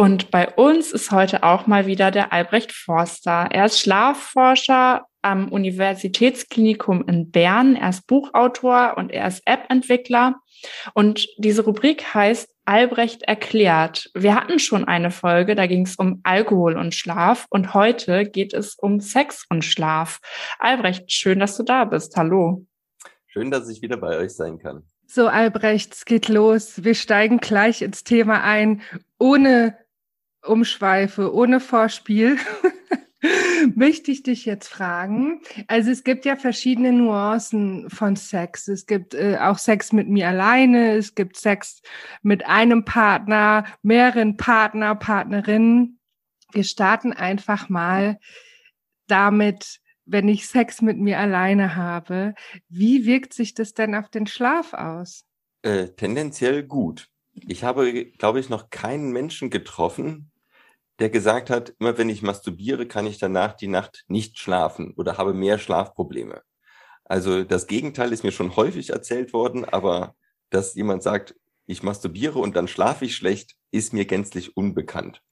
Und bei uns ist heute auch mal wieder der Albrecht Forster. Er ist Schlafforscher am Universitätsklinikum in Bern. Er ist Buchautor und er ist App-Entwickler. Und diese Rubrik heißt Albrecht erklärt. Wir hatten schon eine Folge, da ging es um Alkohol und Schlaf und heute geht es um Sex und Schlaf. Albrecht, schön, dass du da bist. Hallo. Schön, dass ich wieder bei euch sein kann. So, Albrecht, es geht los. Wir steigen gleich ins Thema ein, ohne Umschweife, ohne Vorspiel. möchte ich dich jetzt fragen. Also es gibt ja verschiedene Nuancen von Sex. Es gibt äh, auch Sex mit mir alleine, es gibt Sex mit einem Partner, mehreren Partner, Partnerinnen. Wir starten einfach mal damit, wenn ich Sex mit mir alleine habe. Wie wirkt sich das denn auf den Schlaf aus? Äh, tendenziell gut. Ich habe, glaube ich, noch keinen Menschen getroffen, der gesagt hat, immer wenn ich masturbiere, kann ich danach die Nacht nicht schlafen oder habe mehr Schlafprobleme. Also das Gegenteil ist mir schon häufig erzählt worden, aber dass jemand sagt, ich masturbiere und dann schlafe ich schlecht, ist mir gänzlich unbekannt.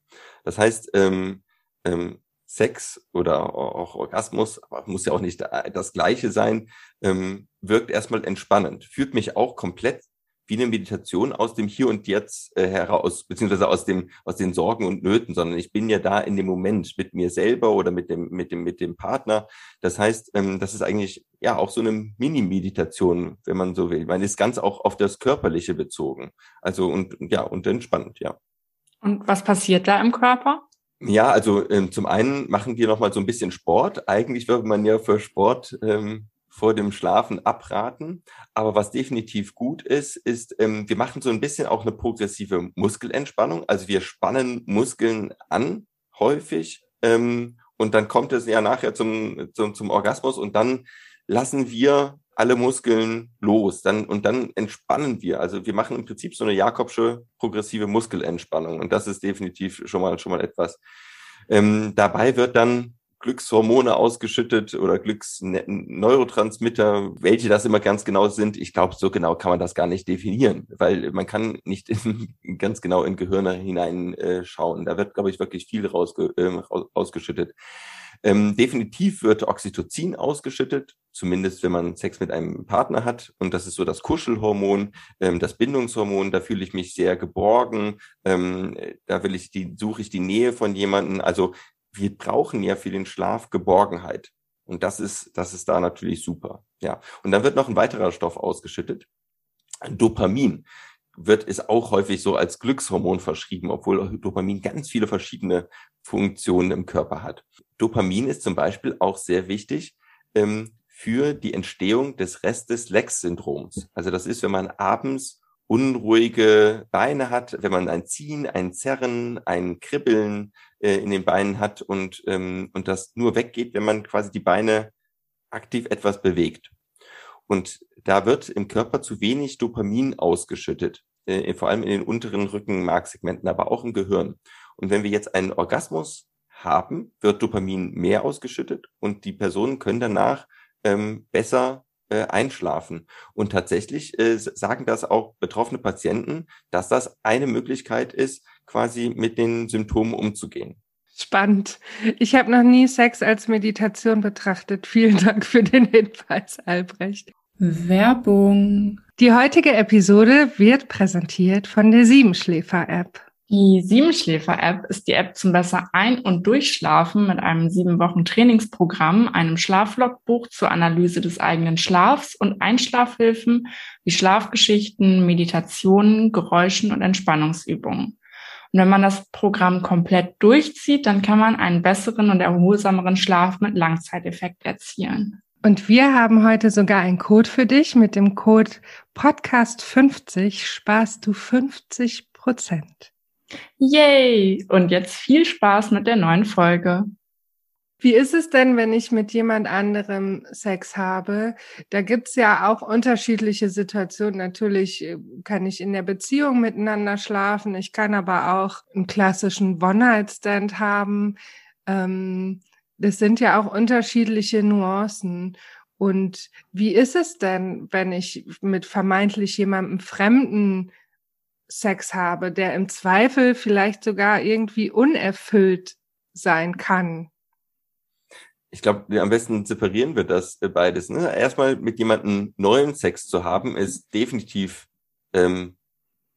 Das heißt, ähm, ähm, Sex oder auch Orgasmus, aber muss ja auch nicht das Gleiche sein, ähm, wirkt erstmal entspannend, führt mich auch komplett wie eine Meditation aus dem Hier und Jetzt äh, heraus, beziehungsweise aus dem, aus den Sorgen und Nöten, sondern ich bin ja da in dem Moment mit mir selber oder mit dem, mit dem, mit dem Partner. Das heißt, ähm, das ist eigentlich ja auch so eine Mini-Meditation, wenn man so will. Man ist ganz auch auf das Körperliche bezogen. Also und ja, und entspannt, ja. Und was passiert da im Körper? Ja, also ähm, zum einen machen wir nochmal so ein bisschen Sport. Eigentlich würde man ja für Sport ähm, vor dem Schlafen abraten. Aber was definitiv gut ist, ist, ähm, wir machen so ein bisschen auch eine progressive Muskelentspannung. Also wir spannen Muskeln an, häufig. Ähm, und dann kommt es ja nachher zum, zum, zum Orgasmus und dann lassen wir alle Muskeln los. Dann, und dann entspannen wir. Also wir machen im Prinzip so eine Jakobsche progressive Muskelentspannung. Und das ist definitiv schon mal, schon mal etwas. Ähm, dabei wird dann Glückshormone ausgeschüttet oder Glücksneurotransmitter, welche das immer ganz genau sind. Ich glaube, so genau kann man das gar nicht definieren, weil man kann nicht in, ganz genau in Gehirne hineinschauen. Äh, da wird, glaube ich, wirklich viel rausge, äh, ausgeschüttet. Ähm, definitiv wird Oxytocin ausgeschüttet, zumindest wenn man Sex mit einem Partner hat. Und das ist so das Kuschelhormon, ähm, das Bindungshormon. Da fühle ich mich sehr geborgen. Ähm, da will ich die, suche ich die Nähe von jemanden. Also wir brauchen ja für den Schlaf Geborgenheit. Und das ist, das ist da natürlich super. Ja. Und dann wird noch ein weiterer Stoff ausgeschüttet. Dopamin wird ist auch häufig so als Glückshormon verschrieben, obwohl Dopamin ganz viele verschiedene Funktionen im Körper hat. Dopamin ist zum Beispiel auch sehr wichtig ähm, für die Entstehung des Restes Lex-Syndroms. Also das ist, wenn man abends unruhige Beine hat, wenn man ein Ziehen, ein Zerren, ein Kribbeln äh, in den Beinen hat und, ähm, und das nur weggeht, wenn man quasi die Beine aktiv etwas bewegt. Und da wird im Körper zu wenig Dopamin ausgeschüttet, äh, vor allem in den unteren Rückenmarksegmenten, aber auch im Gehirn. Und wenn wir jetzt einen Orgasmus haben, wird Dopamin mehr ausgeschüttet und die Personen können danach ähm, besser äh, einschlafen. Und tatsächlich äh, sagen das auch betroffene Patienten, dass das eine Möglichkeit ist, quasi mit den Symptomen umzugehen. Spannend. Ich habe noch nie Sex als Meditation betrachtet. Vielen Dank für den Hinweis, Albrecht. Werbung. Die heutige Episode wird präsentiert von der Siebenschläfer-App. Die Siebenschläfer-App ist die App zum besser Ein- und Durchschlafen mit einem sieben Wochen Trainingsprogramm, einem Schlaflogbuch zur Analyse des eigenen Schlafs und Einschlafhilfen wie Schlafgeschichten, Meditationen, Geräuschen und Entspannungsübungen. Und wenn man das Programm komplett durchzieht, dann kann man einen besseren und erholsameren Schlaf mit Langzeiteffekt erzielen. Und wir haben heute sogar einen Code für dich. Mit dem Code Podcast50 sparst du 50 Prozent. Yay! Und jetzt viel Spaß mit der neuen Folge. Wie ist es denn, wenn ich mit jemand anderem Sex habe? Da gibt's ja auch unterschiedliche Situationen. Natürlich äh, kann ich in der Beziehung miteinander schlafen. Ich kann aber auch einen klassischen One-Night-Stand haben. Ähm, das sind ja auch unterschiedliche Nuancen. Und wie ist es denn, wenn ich mit vermeintlich jemandem Fremden Sex habe, der im Zweifel vielleicht sogar irgendwie unerfüllt sein kann? ich glaube, am besten separieren wir das äh, beides. Ne? Erstmal mit jemandem neuen Sex zu haben, ist definitiv ähm,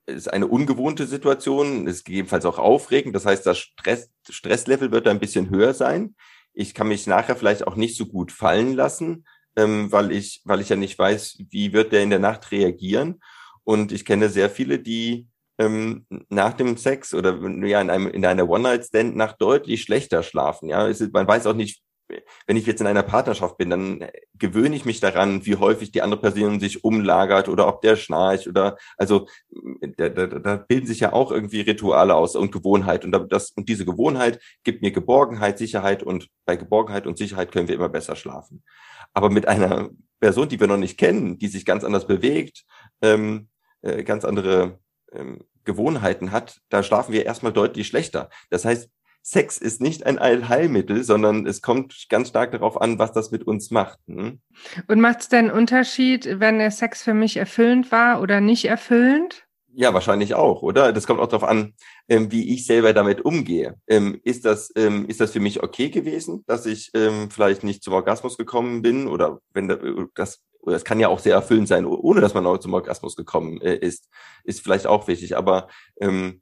ist eine ungewohnte Situation, ist gegebenenfalls auch aufregend. Das heißt, das Stress, Stresslevel wird da ein bisschen höher sein. Ich kann mich nachher vielleicht auch nicht so gut fallen lassen, ähm, weil ich, weil ich ja nicht weiß, wie wird der in der Nacht reagieren. Und ich kenne sehr viele, die ähm, nach dem Sex oder ja in einem in einer One-Night-Stand nach deutlich schlechter schlafen. Ja, ist, man weiß auch nicht, wenn ich jetzt in einer Partnerschaft bin, dann gewöhne ich mich daran, wie häufig die andere Person sich umlagert oder ob der schnarcht oder also da, da, da bilden sich ja auch irgendwie Rituale aus und Gewohnheit und das und diese Gewohnheit gibt mir Geborgenheit, Sicherheit und bei Geborgenheit und Sicherheit können wir immer besser schlafen. Aber mit einer Person, die wir noch nicht kennen, die sich ganz anders bewegt, ähm, äh, ganz andere ähm, Gewohnheiten hat, da schlafen wir erstmal deutlich schlechter. Das heißt, Sex ist nicht ein Allheilmittel, sondern es kommt ganz stark darauf an, was das mit uns macht. Hm? Und macht es denn Unterschied, wenn der Sex für mich erfüllend war oder nicht erfüllend? Ja, wahrscheinlich auch, oder? Das kommt auch darauf an, ähm, wie ich selber damit umgehe. Ähm, ist das ähm, ist das für mich okay gewesen, dass ich ähm, vielleicht nicht zum Orgasmus gekommen bin oder wenn das oder es kann ja auch sehr erfüllend sein, ohne dass man auch zum Orgasmus gekommen äh, ist, ist vielleicht auch wichtig. Aber ähm,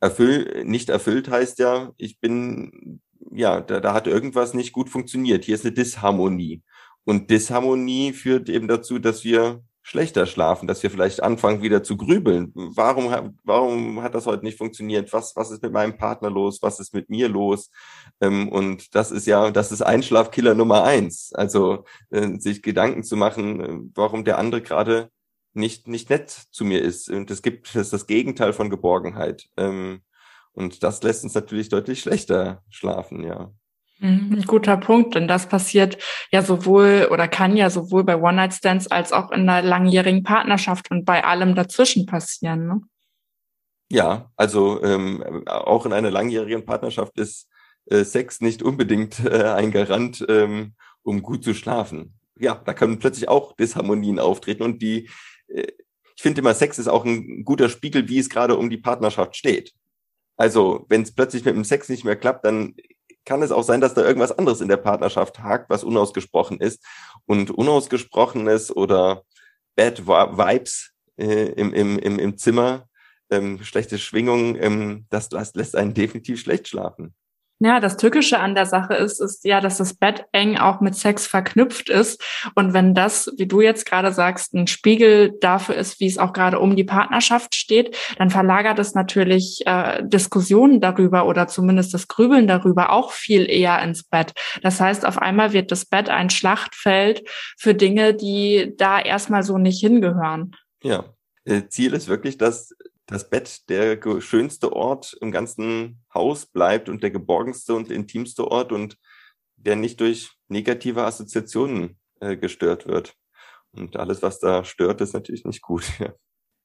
erfüll, nicht erfüllt heißt ja, ich bin, ja, da, da hat irgendwas nicht gut funktioniert. Hier ist eine Disharmonie. Und Disharmonie führt eben dazu, dass wir schlechter schlafen, dass wir vielleicht anfangen wieder zu grübeln. Warum, warum hat das heute nicht funktioniert? Was, was ist mit meinem Partner los? Was ist mit mir los? Ähm, und das ist ja, das ist Einschlafkiller Nummer eins. Also äh, sich Gedanken zu machen, äh, warum der andere gerade nicht, nicht nett zu mir ist. Und es gibt, das das Gegenteil von Geborgenheit. Ähm, und das lässt uns natürlich deutlich schlechter schlafen, ja. Mhm, ein guter Punkt, denn das passiert ja sowohl oder kann ja sowohl bei One-Night-Stands als auch in einer langjährigen Partnerschaft und bei allem dazwischen passieren. Ne? Ja, also ähm, auch in einer langjährigen Partnerschaft ist äh, Sex nicht unbedingt äh, ein Garant, ähm, um gut zu schlafen. Ja, da können plötzlich auch Disharmonien auftreten und die äh, ich finde immer, Sex ist auch ein guter Spiegel, wie es gerade um die Partnerschaft steht. Also, wenn es plötzlich mit dem Sex nicht mehr klappt, dann kann es auch sein, dass da irgendwas anderes in der Partnerschaft hakt, was unausgesprochen ist. Und unausgesprochenes oder Bad Vibes äh, im, im, im, im Zimmer, ähm, schlechte Schwingungen, ähm, das lässt, lässt einen definitiv schlecht schlafen. Ja, das Tückische an der Sache ist, ist ja, dass das Bett eng auch mit Sex verknüpft ist. Und wenn das, wie du jetzt gerade sagst, ein Spiegel dafür ist, wie es auch gerade um die Partnerschaft steht, dann verlagert es natürlich äh, Diskussionen darüber oder zumindest das Grübeln darüber auch viel eher ins Bett. Das heißt, auf einmal wird das Bett ein Schlachtfeld für Dinge, die da erstmal so nicht hingehören. Ja, äh, Ziel ist wirklich, dass das Bett der schönste Ort im ganzen Haus bleibt und der geborgenste und intimste Ort und der nicht durch negative Assoziationen äh, gestört wird. Und alles, was da stört, ist natürlich nicht gut. Ja.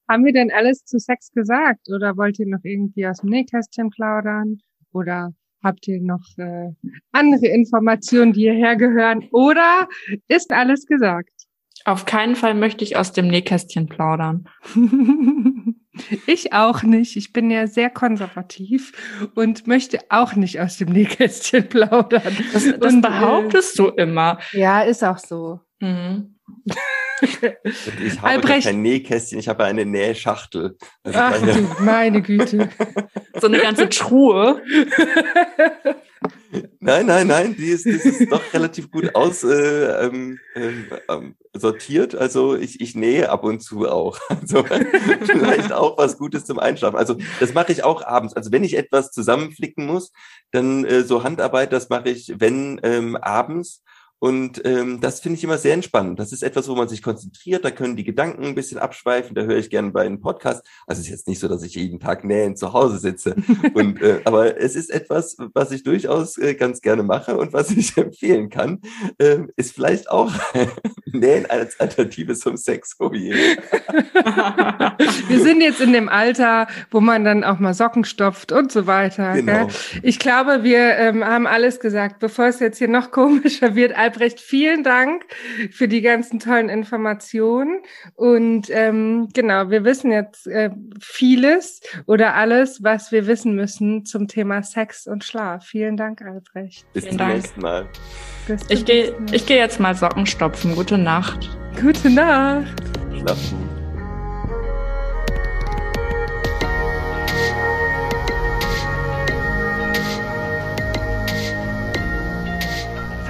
Haben wir denn alles zu Sex gesagt oder wollt ihr noch irgendwie aus dem Nähkästchen plaudern oder habt ihr noch äh, andere Informationen, die hierher gehören oder ist alles gesagt? Auf keinen Fall möchte ich aus dem Nähkästchen plaudern. Ich auch nicht. Ich bin ja sehr konservativ und möchte auch nicht aus dem Nähkästchen plaudern. Das, das und, behauptest äh, du immer. Ja, ist auch so. Mhm. ich habe Albrecht. kein Nähkästchen, ich habe eine Nähschachtel. Also Ach, meine, meine Güte. so eine ganze Truhe. Nein, nein, nein, die ist, die ist doch relativ gut aus äh, ähm, ähm, ähm, sortiert. Also ich, ich nähe ab und zu auch. Also vielleicht auch was Gutes zum Einschlafen. Also das mache ich auch abends. Also wenn ich etwas zusammenflicken muss, dann äh, so Handarbeit, das mache ich, wenn ähm, abends Und ähm, das finde ich immer sehr entspannend. Das ist etwas, wo man sich konzentriert, da können die Gedanken ein bisschen abschweifen, da höre ich gerne bei einem Podcast. Also es ist jetzt nicht so, dass ich jeden Tag nähend zu Hause sitze. und, äh, aber es ist etwas, was ich durchaus äh, ganz gerne mache und was ich empfehlen kann, äh, ist vielleicht auch Nähen als Alternative zum Sex. Oh. Wir sind jetzt in dem Alter, wo man dann auch mal Socken stopft und so weiter. Genau. Gell? Ich glaube, wir ähm, haben alles gesagt. Bevor es jetzt hier noch komischer wird, Albrecht, vielen Dank für die ganzen tollen Informationen. Und ähm, genau, wir wissen jetzt äh, vieles oder alles, was wir wissen müssen zum Thema Sex und Schlaf. Vielen Dank, Albrecht. Bis vielen zum Dank. nächsten Mal. ich gehe ich geh jetzt mal Socken stopfen. Gute Nacht. Gute Nacht. Schlaf